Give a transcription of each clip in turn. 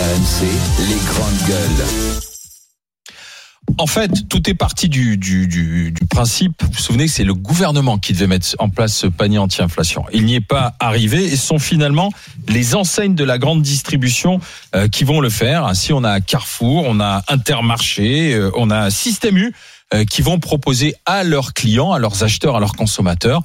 RMC, les grandes gueules. En fait, tout est parti du, du, principe. Vous vous souvenez que c'est le gouvernement qui devait mettre en place ce panier anti-inflation. Il n'y est pas arrivé et ce sont finalement les enseignes de la grande distribution euh, qui vont le faire. Ainsi, on a Carrefour, on a Intermarché, euh, on a Système U euh, qui vont proposer à leurs clients, à leurs acheteurs, à leurs consommateurs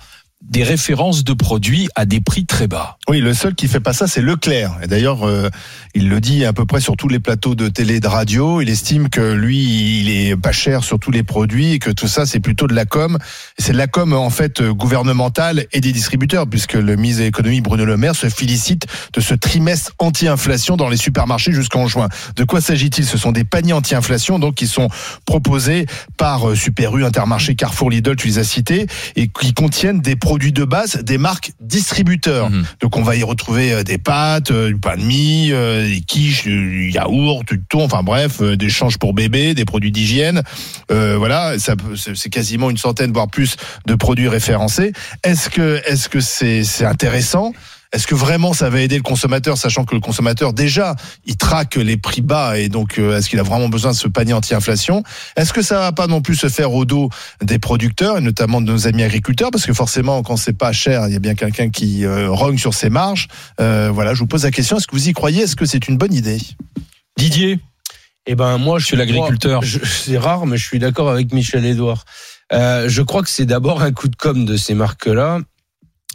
des références de produits à des prix très bas. Oui, le seul qui fait pas ça, c'est Leclerc. Et d'ailleurs, euh, il le dit à peu près sur tous les plateaux de télé de radio. Il estime que lui, il est pas cher sur tous les produits et que tout ça, c'est plutôt de la com. C'est de la com, en fait, gouvernementale et des distributeurs, puisque le ministre de l'économie, Bruno Le Maire, se félicite de ce trimestre anti-inflation dans les supermarchés jusqu'en juin. De quoi s'agit-il? Ce sont des paniers anti-inflation, donc, qui sont proposés par euh, Super U, Intermarché, Carrefour, Lidl, tu les as cités, et qui contiennent des produits de base des marques distributeurs. Mhm. Donc on va y retrouver euh, des pâtes, euh, du pain de mie, euh, des quiches, du yaourt, du thon, enfin bref, des changes pour bébé, des produits d'hygiène. Euh, voilà, ça c'est quasiment une centaine voire plus de produits référencés. Est-ce que est-ce que c'est c'est intéressant? Est-ce que vraiment ça va aider le consommateur, sachant que le consommateur déjà il traque les prix bas et donc euh, est-ce qu'il a vraiment besoin de ce panier anti-inflation? Est-ce que ça va pas non plus se faire au dos des producteurs et notamment de nos amis agriculteurs? Parce que forcément quand c'est pas cher, il y a bien quelqu'un qui euh, rogne sur ses marges. Euh, voilà, je vous pose la question est-ce que vous y croyez? Est-ce que c'est une bonne idée? Didier, Eh ben moi, je Monsieur l'agriculteur. C'est rare, mais je suis d'accord avec Michel Edouard. Euh, je crois que c'est d'abord un coup de com de ces marques-là.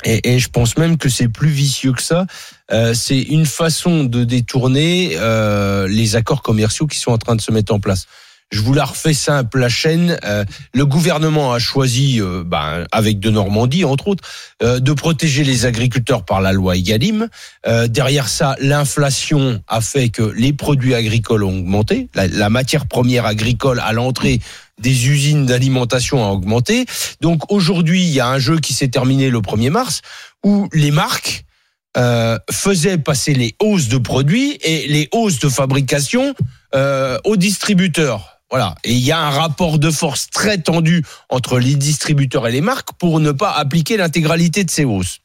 Et, et je pense même que c'est plus vicieux que ça. Euh, c'est une façon de détourner euh, les accords commerciaux qui sont en train de se mettre en place. Je vous la refais simple, la chaîne. euh, le gouvernement a choisi, euh, ben, avec de Normandie entre autres, euh, de protéger les agriculteurs par la loi Egalim. Euh, derrière ça, l'inflation a fait que les produits agricoles ont augmenté. La, la matière première agricole à l'entrée des usines d'alimentation a augmenté. Donc aujourd'hui, il y a un jeu qui s'est terminé le 1er mars où les marques euh, faisaient passer les hausses de produits et les hausses de fabrication euh, aux distributeurs. Voilà. Et il y a un rapport de force très tendu entre les distributeurs et les marques pour ne pas appliquer l'intégralité de ces hausses.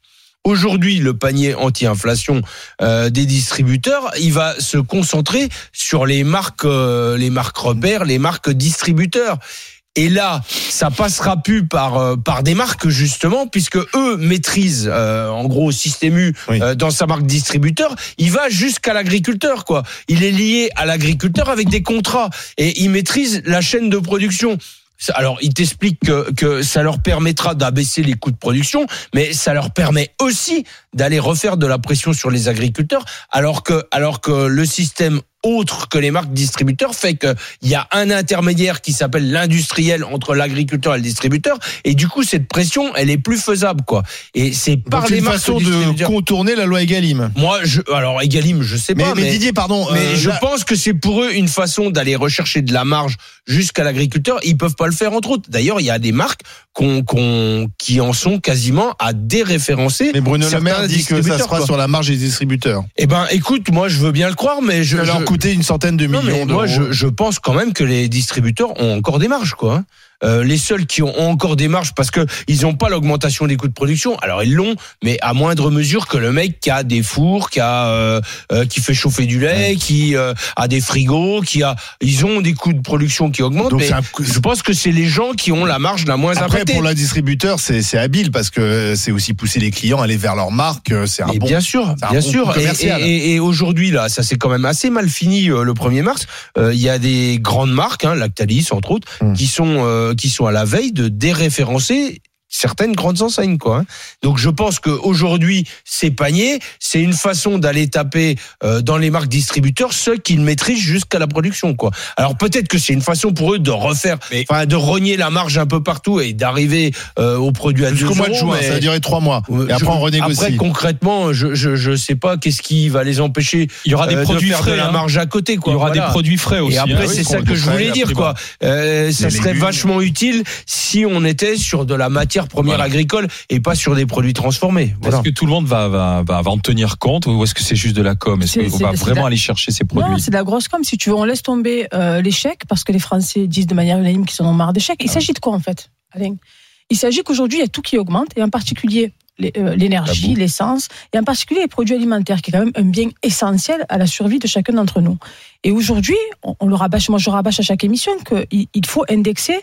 Aujourd'hui, le panier anti-inflation euh, des distributeurs, il va se concentrer sur les marques, euh, les marques repères, les marques distributeurs. Et là, ça passera plus par euh, par des marques justement, puisque eux maîtrisent euh, en gros Système U Oui. euh, dans sa marque distributeur. Il va jusqu'à l'agriculteur, quoi. Il est lié à l'agriculteur avec des contrats et il maîtrise la chaîne de production. Alors, il t'explique que, que ça leur permettra d'abaisser les coûts de production, mais ça leur permet aussi d'aller refaire de la pression sur les agriculteurs, alors que, alors que le système autre que les marques distributeurs fait qu'il y a un intermédiaire qui s'appelle l'industriel entre l'agriculteur et le distributeur, et du coup, cette pression, elle est plus faisable, quoi. Et c'est par Donc les une marques façon de contourner la loi Egalim. Moi, je, alors, Egalim, je sais Mais, pas, mais Didier, pardon. mais euh, je là- pense que c'est pour eux une façon d'aller rechercher de la marge jusqu'à l'agriculteur. Ils peuvent pas le faire entre autres. D'ailleurs, il y a des marques qu'on, qu'on, qui en sont quasiment à déréférencer. mais Bruno Le Maire dit que ça sera quoi. sur la marge des distributeurs. Eh ben, écoute, moi, je veux bien le croire, mais je- coûter une centaine de millions d'euros. moi, je, je pense quand même que les distributeurs ont encore des marges, quoi. Euh, les seuls qui ont encore des marges parce que ils n'ont pas l'augmentation des coûts de production. Alors ils l'ont, mais à moindre mesure que le mec qui a des fours, qui a euh, euh, qui fait chauffer du lait, qui euh, a des frigos, qui a, ils ont des coûts de production qui augmentent. Donc mais c'est un je pense que c'est les gens qui ont la marge la moins Après, pour la distributeur, c'est c'est habile parce que c'est aussi pousser les clients à aller vers leur marque. C'est un bon. bien sûr, c'est bien bon sûr. Et, et- et- aujourd'hui là, ça s'est quand même assez mal fini euh, le 1er mars. Euh, Il y a des grandes marques, hein, Lactalis entre autres, Mm. qui sont euh, qui sont à la veille de déréférencer certaines grandes enseignes quoi. hein. Donc je pense que aujourd'hui ces paniers, c'est une façon d'aller taper euh, dans les marques distributeurs ceux qui le maîtrisent jusqu'à la production quoi. Alors peut-être que c'est une façon pour eux de refaire, enfin de rogner la marge un peu partout et d'arriver euh, aux produits à Jusqu'au 2 mois de juin, mais- ça a duré trois mois. Ouais, Et après, on renégocie. Après, concrètement, je, je, je sais pas qu'est-ce qui va les empêcher il y aura des euh, produits de faire frais. de la hein. marge à côté. Quoi. Il y aura Voilà. des produits frais aussi. Et hein. après, Oui, c'est ça que je voulais dire, quoi. Euh, ça serait légumes. vachement utile si on était sur de la matière première Voilà. agricole et pas sur des produits transformés. Voilà. Est-ce que tout le monde va, va, va, va en tenir compte ou est-ce que c'est juste de la com? Est-ce qu'on va vraiment la- aller chercher ces Non, produits c'est de la grosse com. Si tu veux, on laisse tomber euh, les chèques parce que les Français disent de manière unanime qu'ils en ont marre des chèques. Il s'agit de quoi en fait, Alain? Il s'agit qu'aujourd'hui, il y a tout qui augmente et en particulier, euh, l'énergie, l'essence, et en particulier les produits alimentaires, qui est quand même un bien essentiel à la survie de chacun d'entre nous. Et aujourd'hui, on, on le rabâche, moi je rabâche à chaque émission qu'il il faut indexer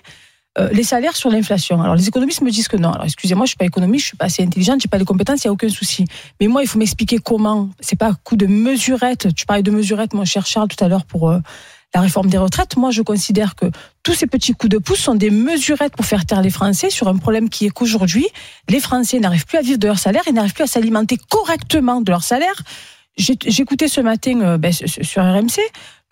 euh, les salaires sur l'inflation. Alors les économistes me disent que non. Alors excusez-moi, je suis pas économiste, je suis pas assez intelligente, j'ai pas les compétences, il y a aucun souci. Mais moi, il faut m'expliquer comment. C'est pas un coup de mesurette. Tu parlais de mesurette, mon cher Charles, tout à l'heure pour euh, la réforme des retraites. Moi, je considère que tous ces petits coups de pouce sont des mesurettes pour faire taire les Français sur un problème qui est qu'aujourd'hui, les Français n'arrivent plus à vivre de leur salaire, ils n'arrivent plus à s'alimenter correctement de leur salaire. J'écoutais ce matin euh, ben, sur RMC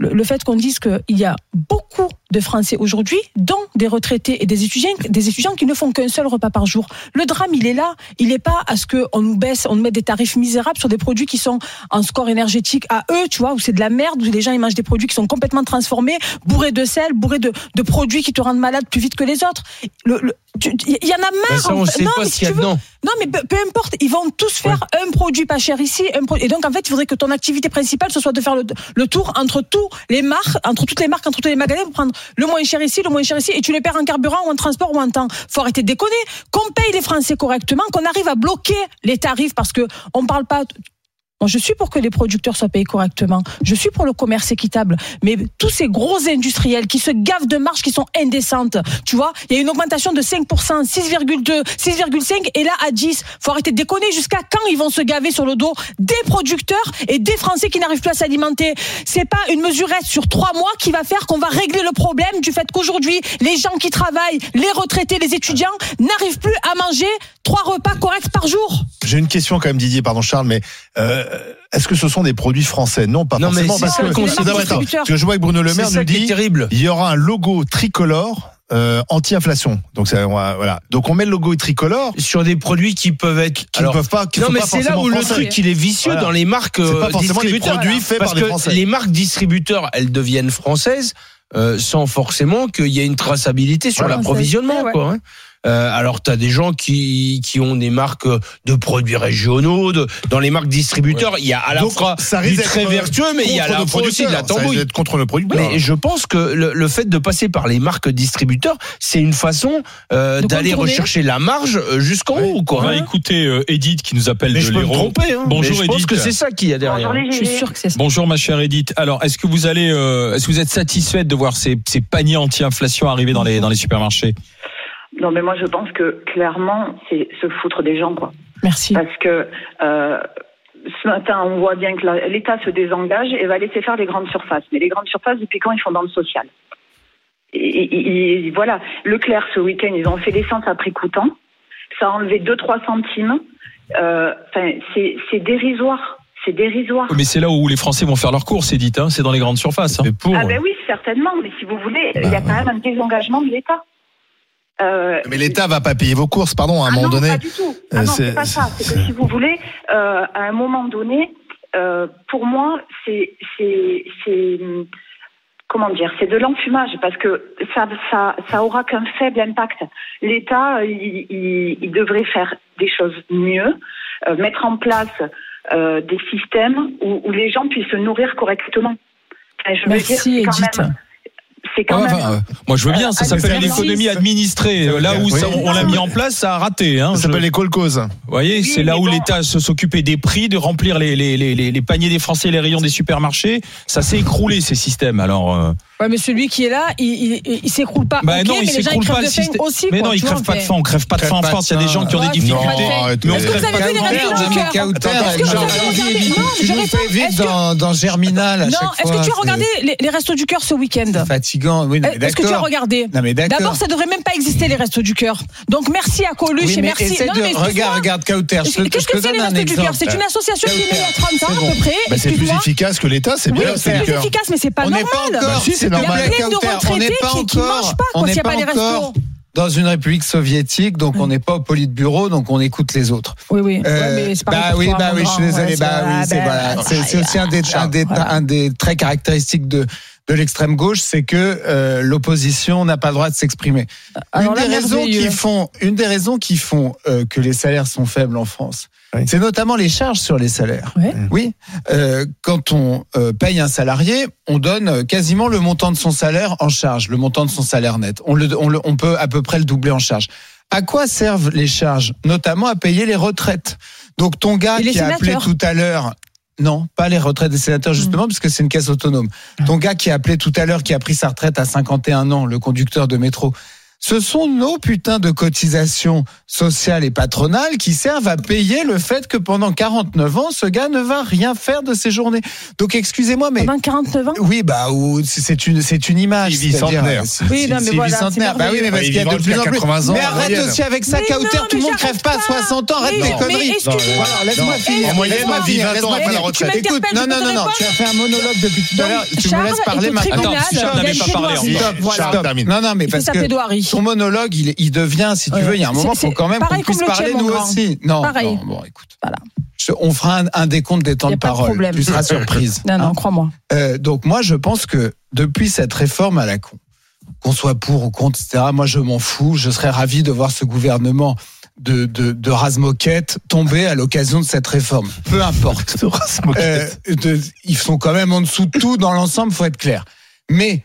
le, le fait qu'on dise qu'il y a beaucoup de Français aujourd'hui, dont des retraités et des étudiants, des étudiants qui ne font qu'un seul repas par jour. Le drame, il est là. Il n'est pas à ce qu'on nous baisse, on nous met des tarifs misérables sur des produits qui sont en score énergétique à eux, tu vois, où c'est de la merde, où les gens ils mangent des produits qui sont complètement transformés, bourrés de sel, bourrés de, de produits qui te rendent malade plus vite que les autres. Le- Il y en a marre. Ben ça, on en fait. sait non, pas mais si tu veux- non, mais peu, peu importe, ils vont tous faire un produit pas cher ici, un pro- et donc en fait, il faudrait que ton activité principale ce soit de faire le, le tour entre tous les marques, entre toutes les marques, entre tous les magasins pour prendre le moins cher ici, le moins cher ici, et tu les perds en carburant ou en transport ou en temps. Faut arrêter de déconner. Qu'on paye les Français correctement, qu'on arrive à bloquer les tarifs parce que on parle pas. Je suis pour que les producteurs soient payés correctement. Je suis pour le commerce équitable. Mais tous ces gros industriels qui se gavent de marges qui sont indécentes, tu vois, il y a une augmentation de 5%, 6,2, 6,5 et là à 10. Faut arrêter de déconner. Jusqu'à quand ils vont se gaver sur le dos des producteurs et des Français qui n'arrivent plus à s'alimenter? C'est pas une mesurette sur trois mois qui va faire qu'on va régler le problème du fait qu'aujourd'hui, les gens qui travaillent, les retraités, les étudiants n'arrivent plus à manger trois repas corrects par jour. J'ai une question quand même, Didier, pardon Charles, mais euh, est-ce que ce sont des produits français? Non, pas Non, mais forcément. c'est parce ça, que, le concept Non, mais attends, parce que je vois que Bruno Le Maire nous dit terrible. il y aura un logo tricolore euh, anti-inflation. Donc ça, on va- voilà. Donc on met le logo tricolore Sur des produits qui peuvent être. qui ne peuvent pas. Qui non, sont mais c'est là où le truc il est vicieux Voilà. dans les marques C'est pas euh, forcément des distributeurs. produits faits parce par des que Français. les marques distributeurs, elles deviennent françaises euh, sans forcément qu'il y ait une traçabilité sur Voilà. l'approvisionnement. Ouais, quoi. hein. Euh, alors, tu as des gens qui, qui ont des marques de produits régionaux. De, dans les marques distributeurs, il y a à la Donc, fois ça du très vertueux, mais il y a à la fois aussi de la producteurs. Ça risque tambouille. d'être contre le producteur. Mais je pense que le, le fait de passer par les marques distributeurs, c'est une façon euh, d'aller rechercher la marge euh, jusqu'en Ouais. haut. On Quoi. va écouter euh, Edith qui nous appelle Mais de je peux me l'Hérault. Hein. Bonjour, Mais je pense Edith. que c'est ça qu'il y a derrière. Je suis sûre que c'est ça. Bonjour ma chère Edith. Alors, est-ce que vous allez, euh, est-ce que vous êtes satisfaite de voir ces, ces paniers anti-inflation arriver dans les dans les supermarchés? Non, mais moi, je pense que clairement, c'est se foutre des gens, quoi. Merci. Parce que euh, ce matin, on voit bien que l'État se désengage et va laisser faire les grandes surfaces. Mais les grandes surfaces, depuis quand ils font dans le social? Et, et- et voilà, Leclerc, ce week-end, ils ont fait l'essence à prix coûtant. Ça a enlevé 2-3 centimes. Euh, Enfin, c'est c'est dérisoire. C'est dérisoire. Mais c'est là où les Français vont faire leurs courses, Edith. Hein, c'est dans les grandes surfaces. hein. Pour. Ah ben oui, certainement. Mais si vous voulez, il y a quand même un désengagement de l'État. Euh, Mais l'État va pas payer vos courses, pardon, à un Ah moment non, donné. pas du tout. Euh, Ah non, c'est- pas ça. C'est que si vous voulez, euh, à un moment donné, euh, pour moi, c'est, c'est, c'est, comment dire, c'est de l'enfumage parce que ça, ça, ça aura qu'un faible impact. L'État, euh, il, il- il devrait faire des choses mieux, euh, mettre en place euh, des systèmes où, où les gens puissent se nourrir correctement. Enfin, je veux dire, Merci c'est quand Edith. même, c'est quand Ouais, même. enfin, euh, moi, je veux bien. Ça s'appelle l'économie administrée. Là où Oui. ça- on l'a mis en place, ça a raté. Hein. Ça Je- s'appelle les call-causes. Vous voyez, Oui, c'est là où bon. l'État se s'occupait des prix, de remplir les, les, les, les, les paniers des Français, et les rayons des supermarchés. Ça s'est écroulé ces systèmes. Alors, euh, Ouais, mais celui qui est là, il, il, il s'écroule pas. bah ok, non, il mais les gens ils s'écroule crèvent pas de faim système. aussi. mais quoi, non, vois, crèvent pas de faim. On crève pas de faim en Crève pas de France. Il y a des faim. gens qui ont des difficultés. mais on fais vivre Est-ce que- dans, dans Germinal Non, est-ce que tu as regardé les, les restos du cœur ce week-end fatigant Oui, mais Est-ce que tu as regardé. D'abord, ça devrait même pas exister les restos du cœur. Donc merci à Coluche Oui, et merci. essaie Non, de mais regarde, regarde Kauter. Qu'est-ce que c'est les restos du cœur. C'est une association qui est née il y a 30 ans à Kauter. peu près. Bah, c'est plus efficace que l'État, c'est bien. c'est plus cœur. efficace, mais c'est pas on n'est normal. Il y a plein de retraités pas qui, mangent quand il n'est n'y a pas les encore restos. dans une république soviétique, donc on n'est pas au politburo, donc on écoute les autres. Oui, oui. Euh, Ouais, mais bah oui, bah oui, je suis désolé. Ouais, bah c'est- oui, c'est voilà. C'est c'est aussi un des, un des, voilà. un des traits caractéristiques de de l'extrême gauche, c'est que euh, l'opposition n'a pas le droit de s'exprimer. Une des raisons qui font, une des raisons qui font euh, que les salaires sont faibles en France, Oui. c'est notamment les charges sur les salaires. Oui, euh, quand on euh, paye un salarié, on donne quasiment le montant de son salaire en charge, le montant de son salaire net. On, le, on, le- on peut à peu près le doubler en charge. À quoi servent les charges? Notamment à payer les retraites. Donc ton gars qui a appelé tout à l'heure. Non, pas les retraites des sénateurs justement, parce que c'est une caisse autonome. Ton gars qui a appelé tout à l'heure, qui a pris sa retraite à 51 ans, le conducteur de métro. Ce sont nos putains de cotisations sociales et patronales qui servent à payer le fait que pendant 49 ans, ce gars ne va rien faire de ses journées. Donc excusez-moi, mais Pendant 49 ans oui, bah ou c'est une c'est une image. Il vit centenaire. Oui, non, mais voilà, bicentenaire. c'est Bah oui, mais parce qu'il y a de plus en plus. 80 ans, Mais arrête moyenne. aussi avec ça, Kauter, tout le monde crève pas à j'arrête pas. 60 ans. Arrête Mais- tes mais conneries. Voilà, laisse-moi finir. En moyenne, on vit finir, 20 ans après la retraite. Écoute, non, non, non, non, tu as fait un monologue depuis tout à l'heure. Tu me Charles laisses parler maintenant. Attends, Charles n'avait pas parlé. Stop. Non, non, mais parce que ton monologue, il, il devient, si tu Ouais. veux, il y a un moment, C'est- faut quand même qu'on pareil puisse parler tien, nous grand. aussi. Non, Pareil. non, bon, écoute. Voilà. Je- on fera un, un décompte des temps de de parole. problème. Tu seras surprise. Non, non, Hein crois-moi. Euh, donc moi, je pense que depuis cette réforme à la con, qu'on soit pour ou contre, etc., moi, je m'en fous. Je serais ravi de voir ce gouvernement de, de, de rase-moquette tomber à l'occasion de cette réforme. Peu importe. Euh, de- ils sont quand même en dessous de tout dans l'ensemble, faut être clair. Mais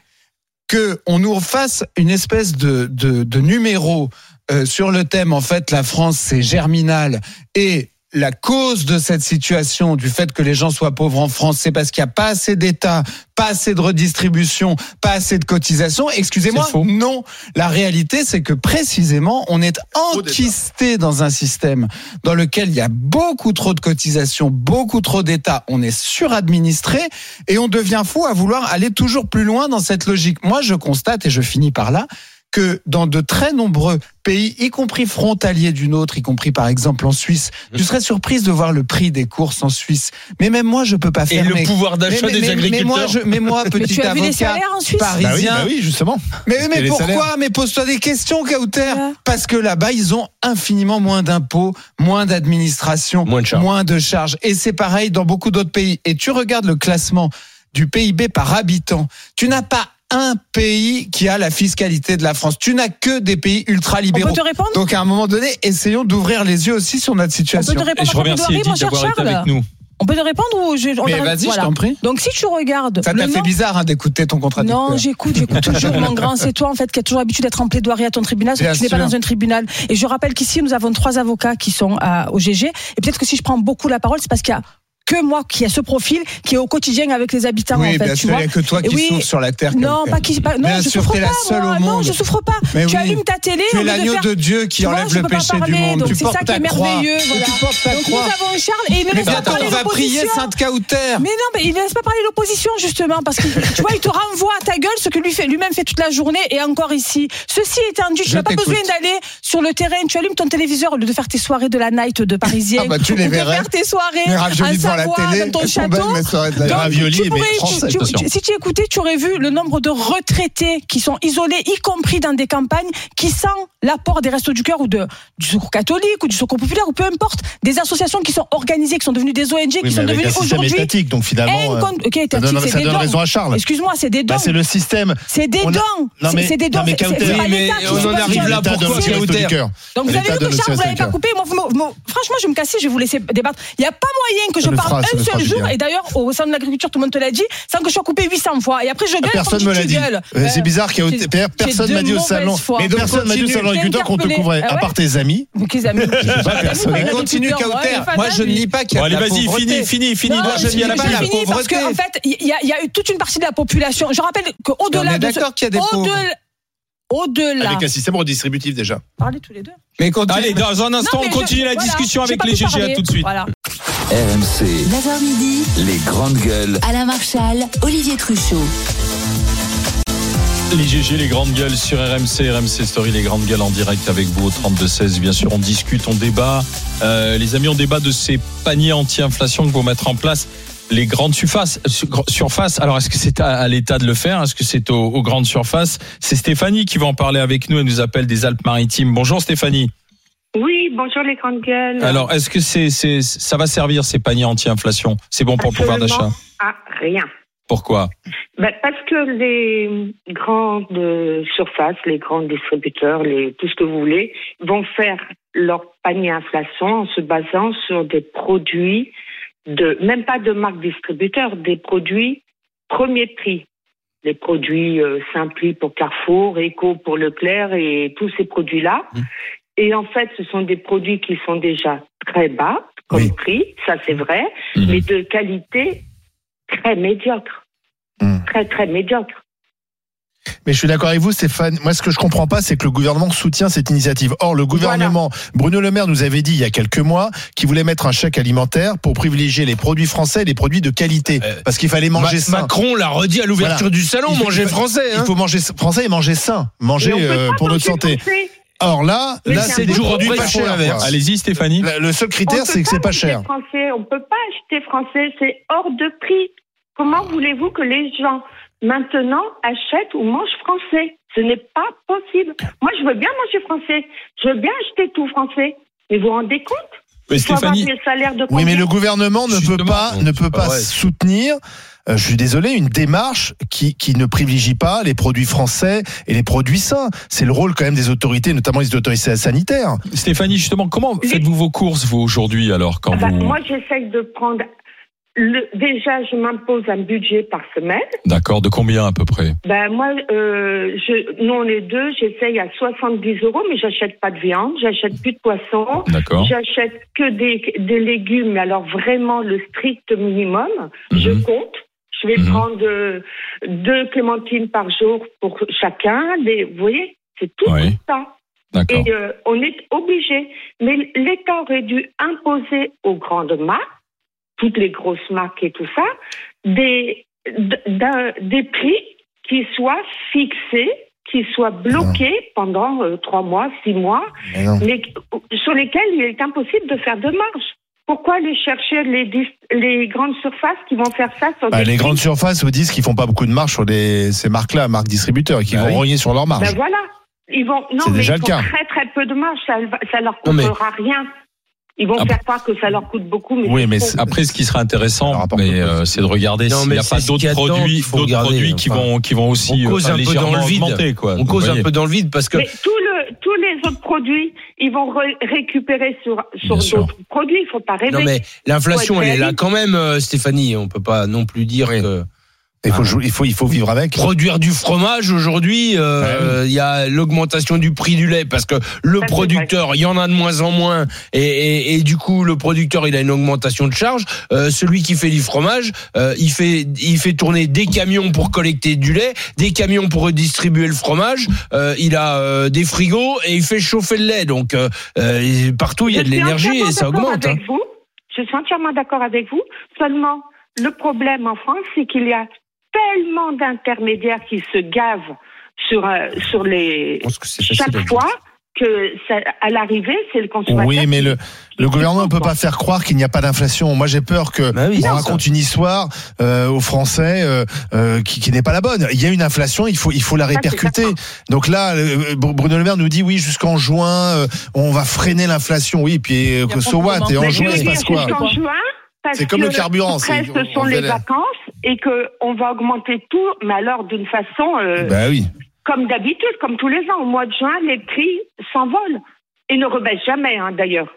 que on nous fasse une espèce de, de, numéro euh, sur le thème, en fait, la France, c'est germinal et la cause de cette situation, du fait que les gens soient pauvres en France, c'est parce qu'il n'y a pas assez d'État, pas assez de redistribution, pas assez de cotisation. Excusez-moi, non. La réalité, c'est que précisément, on est enquisté dans un système dans lequel il y a beaucoup trop de cotisations, beaucoup trop d'État. On est suradministré et on devient fou à vouloir aller toujours plus loin dans cette logique. Moi, je constate, et je finis par là, que dans de très nombreux pays, y compris frontaliers d'une autre, y compris par exemple en Suisse, tu serais surprise de voir le prix des courses en Suisse. Mais même moi, je peux pas Et faire le mes- pouvoir d'achat des mais- mais moi, agriculteurs. je, mais moi, Mais petit tu as vu les avocat salaires en Suisse? Bah oui, parisien, bah oui, justement. mais, mais pourquoi? Mais pose-toi des questions, Kauter. Ouais. Parce que là-bas, ils ont infiniment moins d'impôts, moins d'administration, Moins de charges. moins de charges. Et c'est pareil dans beaucoup d'autres pays. Et tu regardes le classement du PIB par habitant. Tu n'as pas un pays qui a la fiscalité de la France. Tu n'as que des pays On ultra-libéraux. peut te répondre? Donc à un moment donné, essayons d'ouvrir les yeux aussi sur notre On situation. peut te Et répondre je à ta remercie Edith d'avoir été Charles avec nous. On peut te répondre ou je, on Mais vas-y, voilà. je t'en prie. Donc si tu regardes Ça t'a fait nom- bizarre hein, d'écouter ton contradicteur. Non, j'écoute, j'écoute toujours mon grand. C'est toi en fait qui a toujours l'habitude d'être en plaidoirie à ton tribunal, Bien que tu n'es pas dans un tribunal. Et je rappelle qu'ici nous avons trois avocats qui sont à- au GG. Et peut-être que si je prends beaucoup la parole, c'est parce qu'il y a que moi qui a ce profil qui est au quotidien avec les habitants oui, en fait. bien tu sûr, il vois. n'y a que toi qui oui. souffres sur la terre. Non, pas qui, pas, non, Bien je sûr, souffre pas. la seule moi. au Non, monde. je souffre pas. Mais tu oui. allumes ta télé. Tu es l'agneau faire- de Dieu qui vois, enlève je le péché du parler, monde. donc Tu c'est ça qui est merveilleux, voilà. Tu portes ta Donc croix. nous avons Charles et il ne laisse pas parler on va prier l'opposition. Sainte. Mais non, mais il ne laisse pas parler l'opposition justement parce que tu vois, il te renvoie à ta gueule ce que lui fait lui-même fait toute la journée et encore ici. Ceci étant dit, tu n'as pas besoin d'aller sur le terrain. Tu allumes ton téléviseur au lieu de faire tes soirées de la night de Parisien. Ah bah, tu les de verrais. tes soirées devant la télé. dans ton château. si tu écoutais, tu aurais vu le nombre de retraités qui sont isolés, y compris dans des campagnes, qui sans l'apport des Restos du Cœur ou de, du Secours catholique ou du Secours populaire ou peu importe, des associations qui sont organisées, qui sont devenues des ONG, Oui, qui sont devenues un système aujourd'hui donc finalement, euh, Incon- Ok, ça donne, ça donne dons. raison à Charles. Excuse-moi, c'est des dons. Bah, c'est le système. C'est des a- dons. C'est- mais- C'est des dons. mais on en arrive là, pourquoi. Donc vous avez vu que Charles, vous l'avez pas coupé. Franchement, je vais me casser, je vais vous laisser débattre. Il n'y a pas moyen que je parle fera, un seul jour. bien. Et d'ailleurs, au sein de l'agriculture, tout le monde te l'a dit, sans que je sois coupé 800 fois. Et après, je gueule. Personne me l'a dit. Euh, C'est bizarre qu'il y a per- personne m'a dit au salon. Mais personne m'a dit au salon agriculteur qu'on te couvrait, Ah à part tes amis. Donc, les amis. Mais continue Kauter. Moi, je ne nie pas qu'il y a allez, vas-y, pauvreté. fini, fini, fini. Moi, je je dis à la dis fin. pas la fini parce pauvreté. qu'en fait, il y, a- il y a eu toute une partie de la population. Je rappelle qu'au-delà de d'accord qu'il y a des pauvres. au-delà. Avec un système redistributif déjà. Parlez tous les deux. Mais continue. Allez, dans un instant, Non, on continue je- la voilà, discussion avec les pu GG. À parler. tout de suite. Voilà. RMC, 9h midi, les grandes gueules. Alain Marchal, Olivier Truchot. Les GG, les grandes gueules sur RMC, RMC Story, les grandes gueules en direct avec vous au 32-16. Bien sûr, on discute, on débat. Euh, les amis, on débat de ces paniers anti-inflation que vont mettre en place les grandes surfaces. surfaces. Alors, est-ce que c'est à, à l'État de le faire? Est-ce que c'est aux, aux grandes surfaces? C'est Stéphanie qui va en parler avec nous. Elle nous appelle des Alpes-Maritimes. Bonjour Stéphanie. Oui, bonjour les grandes gueules. Alors, est-ce que c'est, c'est, ça va servir ces paniers anti-inflation? C'est bon pour le pouvoir d'achat? à rien. Pourquoi? Ben, parce que les grandes surfaces, les grands distributeurs, les, tout ce que vous voulez, vont faire leur panier inflation en se basant sur des produits de, même pas de marque distributeur, des produits premier prix. Les produits euh, Simpli pour Carrefour, Eco pour Leclerc et tous ces produits-là. Mmh. Et en fait, ce sont des produits qui sont déjà très bas comme Oui. prix, ça c'est vrai, Mhm. mais de qualité très médiocre. Mhm. Très, très médiocre. Mais je suis d'accord avec vous, Stéphane. Moi, ce que je comprends pas, c'est que le gouvernement soutient cette initiative. Or, le gouvernement, Bruno Le Maire nous avait dit il y a quelques mois qu'il voulait mettre un chèque alimentaire pour privilégier les produits français et les produits de qualité. Euh, Parce qu'il fallait manger Ma- sain. Macron l'a redit à l'ouverture Voilà. du salon, Il faut- manger faut- français. Hein. Il faut manger français et manger sain. Manger euh, pour notre santé. français. Or là, là, c'est produits pas quoi. Allez-y, Stéphanie. Le le seul critère, c'est que pas c'est pas acheter cher. Français, on peut pas acheter français, c'est hors de prix. Comment voulez-vous que les gens maintenant achètent ou mangent français? Ce n'est pas possible. Moi, je veux bien manger français. Je veux bien acheter tout français. Mais vous vous rendez compte? Mais Stéphanie, de Oui, mais le gouvernement ne peut pas, ne peut pas pas vrai. soutenir. Euh, je suis désolé, une démarche qui, qui ne privilégie pas les produits français et les produits sains. C'est le rôle quand même des autorités, notamment les autorités sanitaires. Stéphanie, justement, comment Les- faites-vous vos courses vous aujourd'hui alors quand Ah bah, vous Moi, j'essaye de prendre. Le, déjà, je m'impose un budget par semaine. D'accord, de combien à peu près? Ben moi, euh, je, nous on est deux, j'essaye à 70 euros, mais j'achète pas de viande, j'achète plus de poisson, D'accord. j'achète que des, des légumes, mais alors vraiment le strict minimum. Je Mhm. compte. Je vais Mhm. prendre euh, deux clémentines par jour pour chacun. Des, vous voyez, c'est tout Oui. ça. Et euh, on est obligé. Mais l'État aurait dû imposer aux grandes marques, toutes les grosses marques et tout ça, des, prix qui soient fixés, qui soient bloqués pendant euh, trois mois, six mois, Mais non. mais sur lesquels il est impossible de faire de marge. Pourquoi aller chercher les, dis- les grandes surfaces qui vont faire ça sur Bah, les grandes surfaces vous disent qu'ils font pas beaucoup de marge sur les, ces marques-là, marques distributeurs, et qu'ils Bah vont oui. rogner sur leur marge. Ben voilà. Ils vont, non, C'est mais déjà ils le font cas. très très peu de marge. Ça, ça leur mais- coûtera rien. Ils vont Ah faire croire que ça leur coûte beaucoup, mais Oui, mais Après, ce qui serait Ça intéressant, euh, c'est de regarder Non, s'il n'y a pas d'autres produits, d'autres regarder, produits qui vont qui vont aussi On cause euh, un peu dans le vide. augmenter, quoi. On cause un peu dans le vide parce que Mais tout le, tous les autres produits, ils vont re- récupérer sur, sur d'autres produits. Il faut pas rêver. non mais l'inflation elle est là quand même euh, Stéphanie, on peut pas non plus dire Oui. que Il faut, Ah. il faut, il faut vivre avec. produire du fromage aujourd'hui euh, il y a l'augmentation du prix du lait parce que le producteur il y en a de moins en moins et, et, et du coup le producteur il a une augmentation de charge Euh, celui qui fait du fromage euh, il fait il fait tourner des camions pour collecter du lait des camions pour redistribuer le fromage Euh, il a euh, des frigos et il fait chauffer le lait donc euh, euh, partout il y a de l'énergie et ça augmente hein. Vous. Je suis entièrement d'accord avec vous. Seulement, le problème en France, c'est qu'il y a tellement d'intermédiaires qui se gavent sur, euh, sur les. Je pense que c'est facile à Chaque fois que, ça, à l'arrivée, c'est le consommateur. Oui, mais le, le gouvernement ne peut pas faire croire qu'il n'y a pas d'inflation. Moi, j'ai peur que Bah oui, on raconte une histoire euh, aux Français euh, euh, qui, qui n'est pas la bonne. Il y a une inflation, il faut, il faut la répercuter. Donc là, euh, Bruno Le Maire nous dit oui, jusqu'en juin, euh, on va freiner l'inflation. Oui, puis euh, a so what? Et en juin, il se passe quoi? jusqu'en juin, C'est comme le carburant, Après, c'est- ce on sont les vacances et que on va augmenter tout, mais alors d'une façon euh, Bah oui. comme d'habitude, comme tous les ans. Au mois de juin, les prix s'envolent et ne rebaissent jamais, hein, d'ailleurs.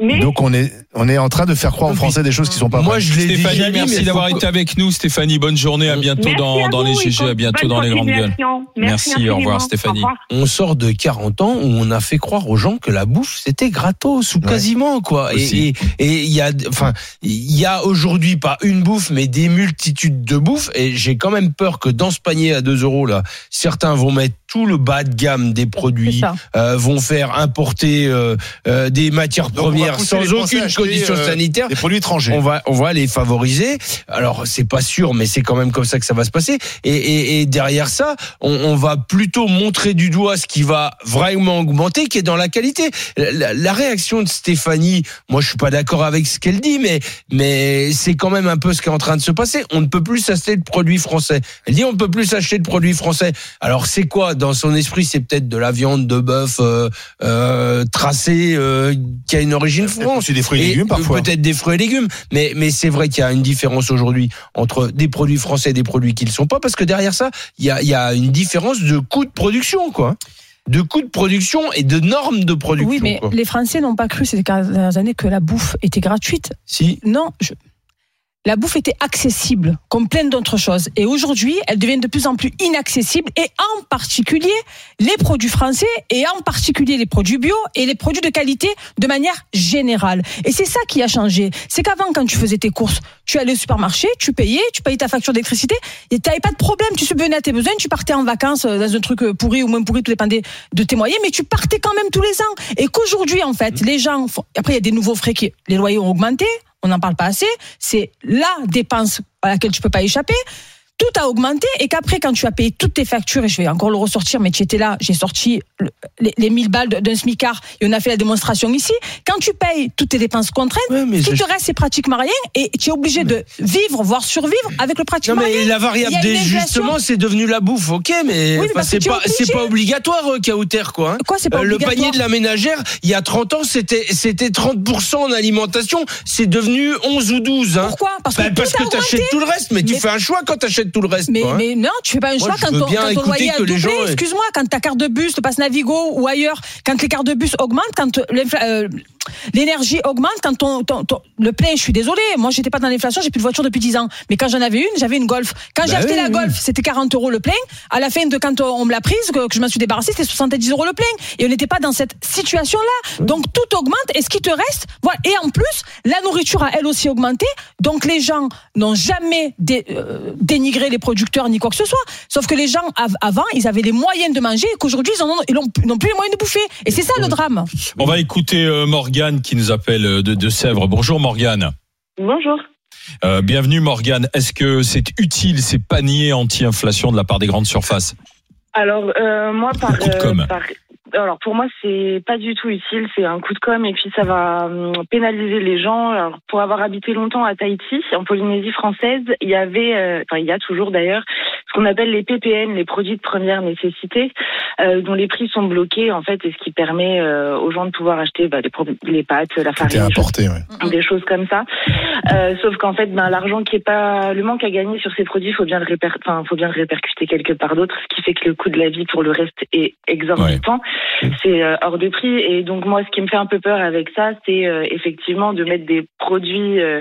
Mais Donc on est, on est en train de faire croire aux Français des choses qui sont pas moi je l'ai dit Stéphanie, merci d'avoir été avec nous. Stéphanie, bonne journée. À bientôt merci dans, à dans les GG, à bientôt dans les grandes gueules. continuation. Merci, au revoir, Stéphanie. Au revoir. on sort de 40 ans où on a fait croire aux gens que la bouffe c'était gratos ou Ouais. quasiment quoi. Et Aussi. et et il y a enfin il y a aujourd'hui pas une bouffe mais des multitudes de bouffes et j'ai quand même peur que dans ce panier à 2 euros là certains vont mettre tout le bas de gamme des produits, euh, vont faire importer euh, euh, des matières Donc, premières sans aucune acheter, condition euh, sanitaire Des produits étrangers. on va on va les favoriser. Alors c'est pas sûr, mais c'est quand même comme ça que ça va se passer. Et, et, et derrière ça, on, on va plutôt montrer du doigt ce qui va vraiment augmenter, qui est dans la qualité. La, la- la réaction de Stéphanie, moi je suis pas d'accord avec ce qu'elle dit, mais mais c'est quand même un peu ce qui est en train de se passer. On ne peut plus s'acheter de produits français. Elle dit on ne peut plus s'acheter de produits français. Alors c'est quoi dans son esprit C'est peut-être de la viande de bœuf euh, euh, tracée euh, qui a une origine France. aussi des fruits et Et légumes parfois. Peut-être des fruits et légumes, mais mais c'est vrai qu'il y a une différence aujourd'hui entre des produits français et des produits qui ne le sont pas, parce que derrière ça, il y a il y a une différence de coût de production, quoi, de coût de production et de normes de production. Oui, mais quoi. les Français n'ont pas cru ces dernières années que la bouffe était gratuite. si Non, je- la bouffe était accessible, comme plein d'autres choses. Et aujourd'hui, elle devient de plus en plus inaccessible, et en particulier les produits français, et en particulier les produits bio et les produits de qualité de manière générale. Et c'est ça qui a changé. C'est qu'avant, quand tu faisais tes courses, tu allais au supermarché, tu payais, tu payais ta facture d'électricité, et tu n'avais pas de problème, tu subvenais à tes besoins, tu partais en vacances euh, dans un truc euh, pourri ou moins pourri, tout dépendait de tes moyens, mais tu partais quand même tous les ans. Et qu'aujourd'hui, en fait, les gens, font- après il y a des nouveaux frais qui, les loyers ont augmenté, on n'en parle pas assez, c'est la dépense à laquelle tu peux pas échapper. Tout a augmenté et qu'après, quand tu as payé toutes tes factures, et je vais encore le ressortir, mais tu étais là, j'ai sorti le- les, les 1000 balles d'un smicard et on a fait la démonstration ici. Quand tu payes toutes tes dépenses contraintes, Ouais, mais je- te reste, c'est pratiquement rien et tu es obligé de vivre, voire survivre avec le Non pratiquement mais rien. la variable une d'ajustement c'est devenu la bouffe, ok, mais, Oui, mais c'est tu es pas obligatoire euh, Kauter quoi. hein. Quoi, c'est pas Euh, le panier de la ménagère, il y a 30 ans, c'était c'était 30% en alimentation, c'est devenu 11 ou 12 hein. Pourquoi? Parce que Bah, tout parce a que augmenté. t'achètes tout le reste, mais, tu Mais- fais un choix quand tout le reste. Mais, quoi, hein. mais non, tu fais pas un Moi, choix je quand, ton, quand ton loyer a doublé. Excuse-moi, quand ta carte de bus te passe Navigo ou ailleurs, quand les cartes de bus augmentent, quand euh, l'énergie augmente, quand ton, ton- ton- le plein, je suis désolé, moi j'étais pas dans l'inflation, j'ai plus de voiture depuis 10 ans. Mais quand j'en avais une, j'avais une Golf. Quand j'ai Bah acheté oui, la oui. Golf, c'était 40 euros le plein. À la fin de quand on me l'a prise, que, que je m'en suis débarrassée, c'était 70 euros le plein. Et on n'était pas dans cette situation-là. Donc tout augmente. Et ce qui te reste, voilà. Et en plus, la nourriture a elle aussi augmenté. Donc les gens n'ont jamais dé- euh, dénigré les producteurs ni quoi que ce soit. Sauf que les gens av- avant, ils avaient les moyens de manger et qu'aujourd'hui ils n'ont plus les moyens de bouffer. Et c'est ça le drame. On va écouter euh, Morgane qui nous appelle euh, de, de Sèvres. Bonjour Morgane. Bonjour. Euh, bienvenue Morgane. Est-ce que c'est utile ces paniers anti-inflation de la part des grandes surfaces? Alors euh, moi par, euh, par- alors pour moi c'est pas du tout utile, c'est un coup de com et puis ça va hum, pénaliser les gens. Alors pour avoir habité longtemps à Tahiti, en Polynésie française, il y avait, euh, enfin il y a toujours d'ailleurs ce qu'on appelle les PPN, les produits de première nécessité, euh, dont les prix sont bloqués en fait et ce qui permet euh, aux gens de pouvoir acheter bah, les, pâtes, la farine, choses importé, ouais. des choses comme ça. Sauf qu'en fait, ben, l'argent qui est pas, le manque à gagner sur ces produits, faut bien le réper, enfin, faut bien le répercuter quelque part d'autre, ce qui fait que le coût de la vie pour le reste est exorbitant. C'est euh, hors de prix. Et donc moi, ce qui me fait un peu peur avec ça, c'est euh, effectivement de mettre des produits. euh,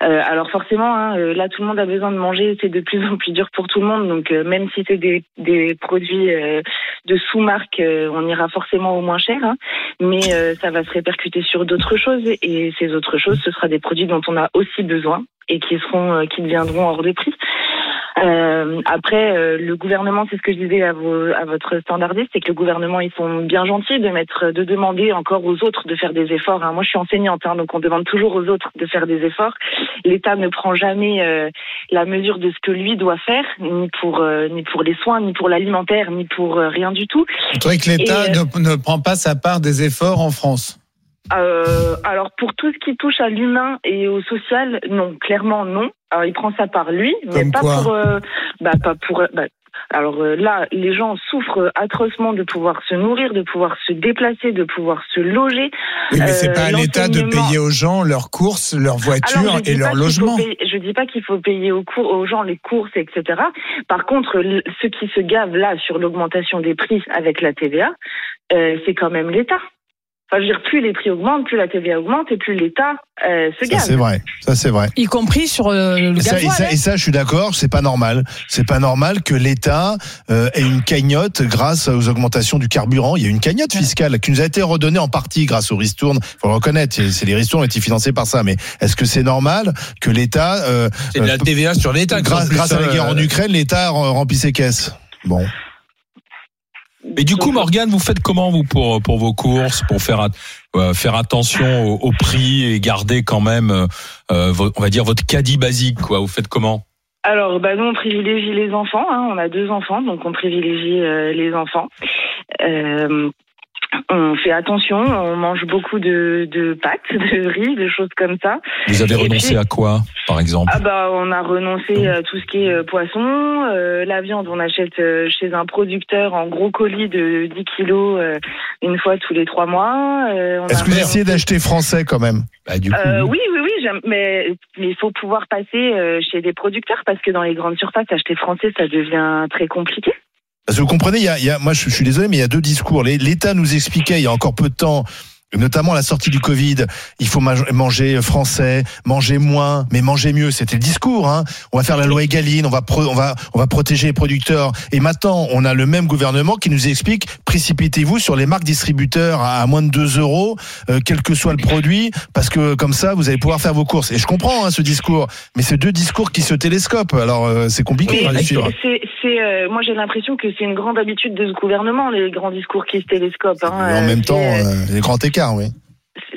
alors forcément, hein, là, tout le monde a besoin de manger. C'est de plus en plus dur pour tout le monde. Donc même si c'est des, des produits de sous-marque, on ira forcément au moins cher. hein mais ça va se répercuter sur d'autres choses et ces autres choses, ce sera des produits dont on a aussi besoin et qui seront, qui deviendront hors de prix. Euh, après, euh, le gouvernement, c'est ce que je disais à, vos, à votre standardiste, c'est que le gouvernement, ils sont bien gentils de mettre, de demander encore aux autres de faire des efforts. hein. Moi, je suis enseignante, hein, donc on demande toujours aux autres de faire des efforts. L'État ne prend jamais euh, la mesure de ce que lui doit faire, ni pour euh, ni pour les soins, ni pour l'alimentaire, ni pour euh, rien du tout. Vous trouvez que l'État euh, ne, ne prend pas sa part des efforts en France Euh, alors pour tout ce qui touche à l'humain et au social, non, clairement non. Alors il prend ça par lui, mais Comme pas quoi pour, euh, bah pas pour. bah, alors euh, là, les gens souffrent atrocement de pouvoir se nourrir, de pouvoir se déplacer, de pouvoir se loger. Oui, mais Euh, c'est pas à l'État de payer aux gens leurs courses, leurs voitures et leur logement. payer- je dis pas qu'il faut payer aux, cours, aux gens les courses, etc. Par contre, ceux qui se gavent là sur l'augmentation des prix avec la TVA, euh, c'est quand même l'État. Enfin, je veux dire, plus les prix augmentent, plus la TVA augmente et plus l'État euh, se Ça, gave. c'est vrai. Ça, c'est vrai. Y compris sur euh, le Et ça, gasoil. et, ça, hein. et ça, je suis d'accord, c'est pas normal. C'est pas normal que l'État euh, ait une cagnotte grâce aux augmentations du carburant. Il y a une cagnotte fiscale qui nous a été redonnée en partie grâce aux ristournes. Faut le reconnaître, c'est les ristournes ont été financées par ça. Mais est-ce que c'est normal que l'État, euh, C'est de la TVA sur l'État. grâce, grâce à la hein, guerre en euh, Ukraine, l'État rem- remplit ses caisses? Bon. Et du coup, Morgane, vous faites comment vous pour pour vos courses, pour faire euh, faire attention au, prix et garder quand même, euh, euh, on va dire votre caddie basique, quoi? Vous faites comment? Alors, bah, nous, on privilégie les enfants. Hein. On a deux enfants, donc on privilégie les enfants. On fait attention, on mange beaucoup de, de pâtes, de riz, de choses comme ça. Vous avez Et renoncé puis- à quoi, par exemple Ah bah on a renoncé à tout ce qui est euh, poisson, euh, la viande on achète euh, chez un producteur en gros colis de 10 kilos euh, une fois tous les trois mois. Euh, on Est-ce que vous essayez d'acheter français quand même? Bah, du coup, Euh, oui, oui, oui, j'aime- mais il faut pouvoir passer euh, chez des producteurs parce que dans les grandes surfaces, acheter français, ça devient très compliqué. Vous comprenez, il y a, il y a- moi je, suis désolé, mais il y a deux discours. L'État nous expliquait il y a encore peu de temps notamment à la sortie du Covid, il faut ma- manger français, manger moins, mais manger mieux. C'était le discours. Hein. On va faire la loi Egaline, on va, pro- on va, on va protéger les producteurs. Et maintenant, on a le même gouvernement qui nous explique précipitez-vous sur les marques distributeurs à, moins de 2 euros, euh, quel que soit le produit, parce que comme ça, vous allez pouvoir faire vos courses. Et je comprends hein, ce discours, mais c'est deux discours qui se télescopent. Alors euh, c'est compliqué. Mais à suivre. c'est, c'est, euh, moi j'ai l'impression que c'est une grande habitude de ce gouvernement, les grands discours qui se télescopent. hein. Et en Euh, même c'est, temps, euh, euh, les grands écarts, oui.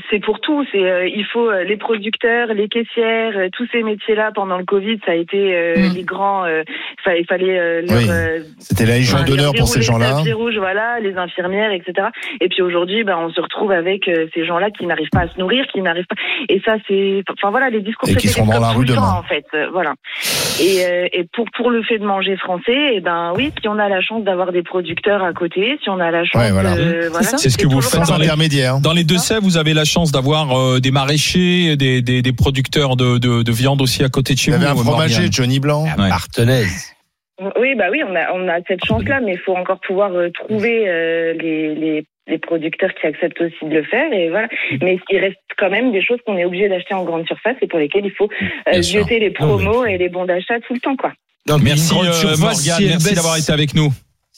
C'est pour tout. C'est euh, il faut euh, les producteurs, les caissières, euh, tous ces métiers-là pendant le Covid, ça a été euh, Mm. les grands. euh, il fallait euh, leur, Oui. euh, C'était la légion d'honneur pour ces gens-là. tapis rouge, voilà, les infirmières, etc. Et puis aujourd'hui, ben, on se retrouve avec euh, ces gens-là qui n'arrivent pas à se nourrir, qui n'arrivent pas. Et ça, c'est, enfin voilà, les discours Et qui seront dans la rue le temps, demain. en fait, euh, voilà. Et, euh, et pour pour le fait de manger français, et ben oui, si on a la chance d'avoir des producteurs à côté, si on a la chance, Ouais, voilà. de- voilà. C'est ce que vous faites Sans dans les- intermédiaire. Dans les Deux-Sèvres, vous avez la chance d'avoir euh, des maraîchers, des, des, des producteurs de, de, de viande aussi à côté de chez Il y vous. avait un fromager, Morgane. Johnny Blanc. Ouais. Partenaise. Oui, bah oui, on a, on a cette chance-là, mais il faut encore pouvoir euh, trouver euh, les, les, les producteurs qui acceptent aussi de le faire. Et voilà. Mais il reste quand même des choses qu'on est obligé d'acheter en grande surface et pour lesquelles il faut euh, jeter les Non, promos et les bons d'achat tout le temps, quoi. Merci euh, surface, Morgane, si merci baisse- d'avoir été avec nous.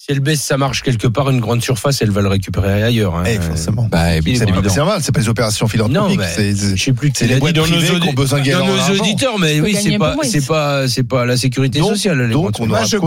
Si elle baisse sa marge quelque part, une grande surface, elle va le récupérer ailleurs. hein. Eh, forcément. Bah, C'est c'est normal, c'est pas des opérations Non, philanthropiques. mais c'est- c'est- je sais plus c'est qui les l'a boîtes dans nos qui ont besoin de gagner dans nos auditeurs, mais oui, c'est pas, c'est pas, c'est pas la sécurité Donc- sociale. les donc, on j'ai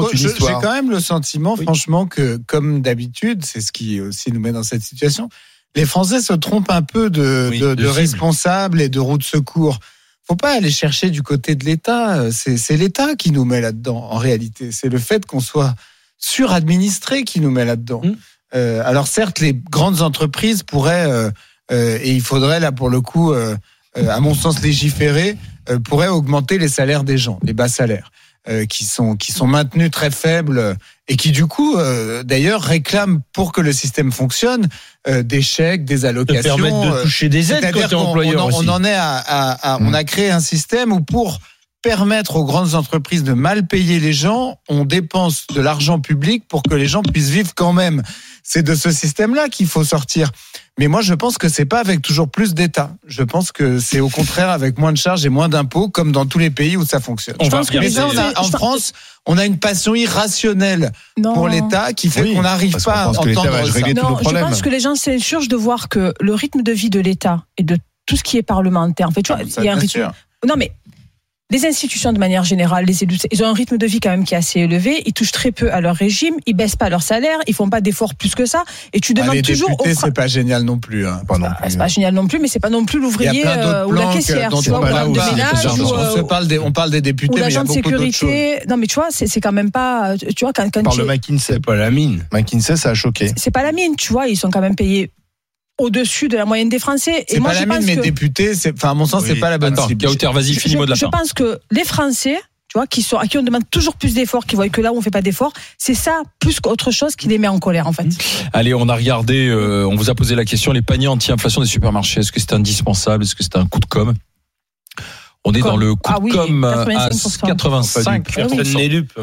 quand même le sentiment, franchement, que comme d'habitude, c'est ce qui aussi nous met dans cette situation. Les Français se trompent un peu de, Oui, de, de de cible. responsables et de routes de secours. Faut pas aller chercher du côté de l'État. C'est c'est l'État qui nous met là-dedans. En réalité, c'est le fait qu'on soit suradministré qui nous met là-dedans. Mm. Euh, alors certes, les grandes entreprises pourraient euh, euh, et il faudrait là pour le coup, euh, euh, à mon sens, légiférer euh, pourraient augmenter les salaires des gens, les bas salaires euh, qui sont qui sont maintenus très faibles et qui du coup euh, d'ailleurs réclament pour que le système fonctionne euh, des chèques, des allocations. permettre de toucher des aides quand employeur on en, aussi. on en est à, à- à- on a créé un système où pour permettre aux grandes entreprises de mal payer les gens, on dépense de l'argent public pour que les gens puissent vivre quand même. C'est de ce système-là qu'il faut sortir. Mais moi, je pense que c'est pas avec toujours plus d'État. Je pense que c'est au contraire avec moins de charges et moins d'impôts, comme dans tous les pays où ça fonctionne. On Je va pense que ça, on a- en France, on a une passion irrationnelle Non. pour l'État qui fait Oui, qu'on n'arrive pas à va entendre ça. régler tous Non, nos je pense que les gens s'insurgent de voir que le rythme de vie de l'État et de tout ce qui est parlementaire, en fait, tu vois, Ça, il y a un rythme. sûr. Non, mais les institutions de manière générale, les élus, ils ont un rythme de vie quand même qui est assez élevé. Ils touchent très peu à leur régime, ils baissent pas leur salaire, ils font pas d'efforts plus que ça. Et tu Ah, demandes les toujours. députés, fra- c'est pas génial non plus. hein. Pas non Ah, plus. c'est pas génial non plus, mais c'est pas non plus l'ouvrier euh, ou la caissière, dont tu on vois, ou parle de On se euh, parle des, on parle des députés, mais il y a de beaucoup sécurité. Non, mais tu vois, c'est c'est quand même pas. Tu vois, quand, quand Par tu- le McKinsey. Pas la mine. McKinsey, ça a choqué. c'est pas la mine, tu vois, ils sont quand même payés au-dessus de la moyenne des Français. Et C'est moi, pas je la mine, pense mais que- député, enfin, à mon sens, Oui. c'est pas la bonne cible. Vas-y, je, finis mot de la je fin. pense que les Français, tu vois, qui sont, à qui on demande toujours plus d'efforts, qui voient que là où on fait pas d'efforts, c'est ça plus qu'autre chose qui les met en colère, en fait. Allez, on a regardé, euh, on vous a posé la question, les paniers anti-inflation des supermarchés, est-ce que c'est indispensable Est-ce que c'est un coup de com? On est Com. dans le coup Ah oui, de com à 85%. 85%. Personne n'est dupe.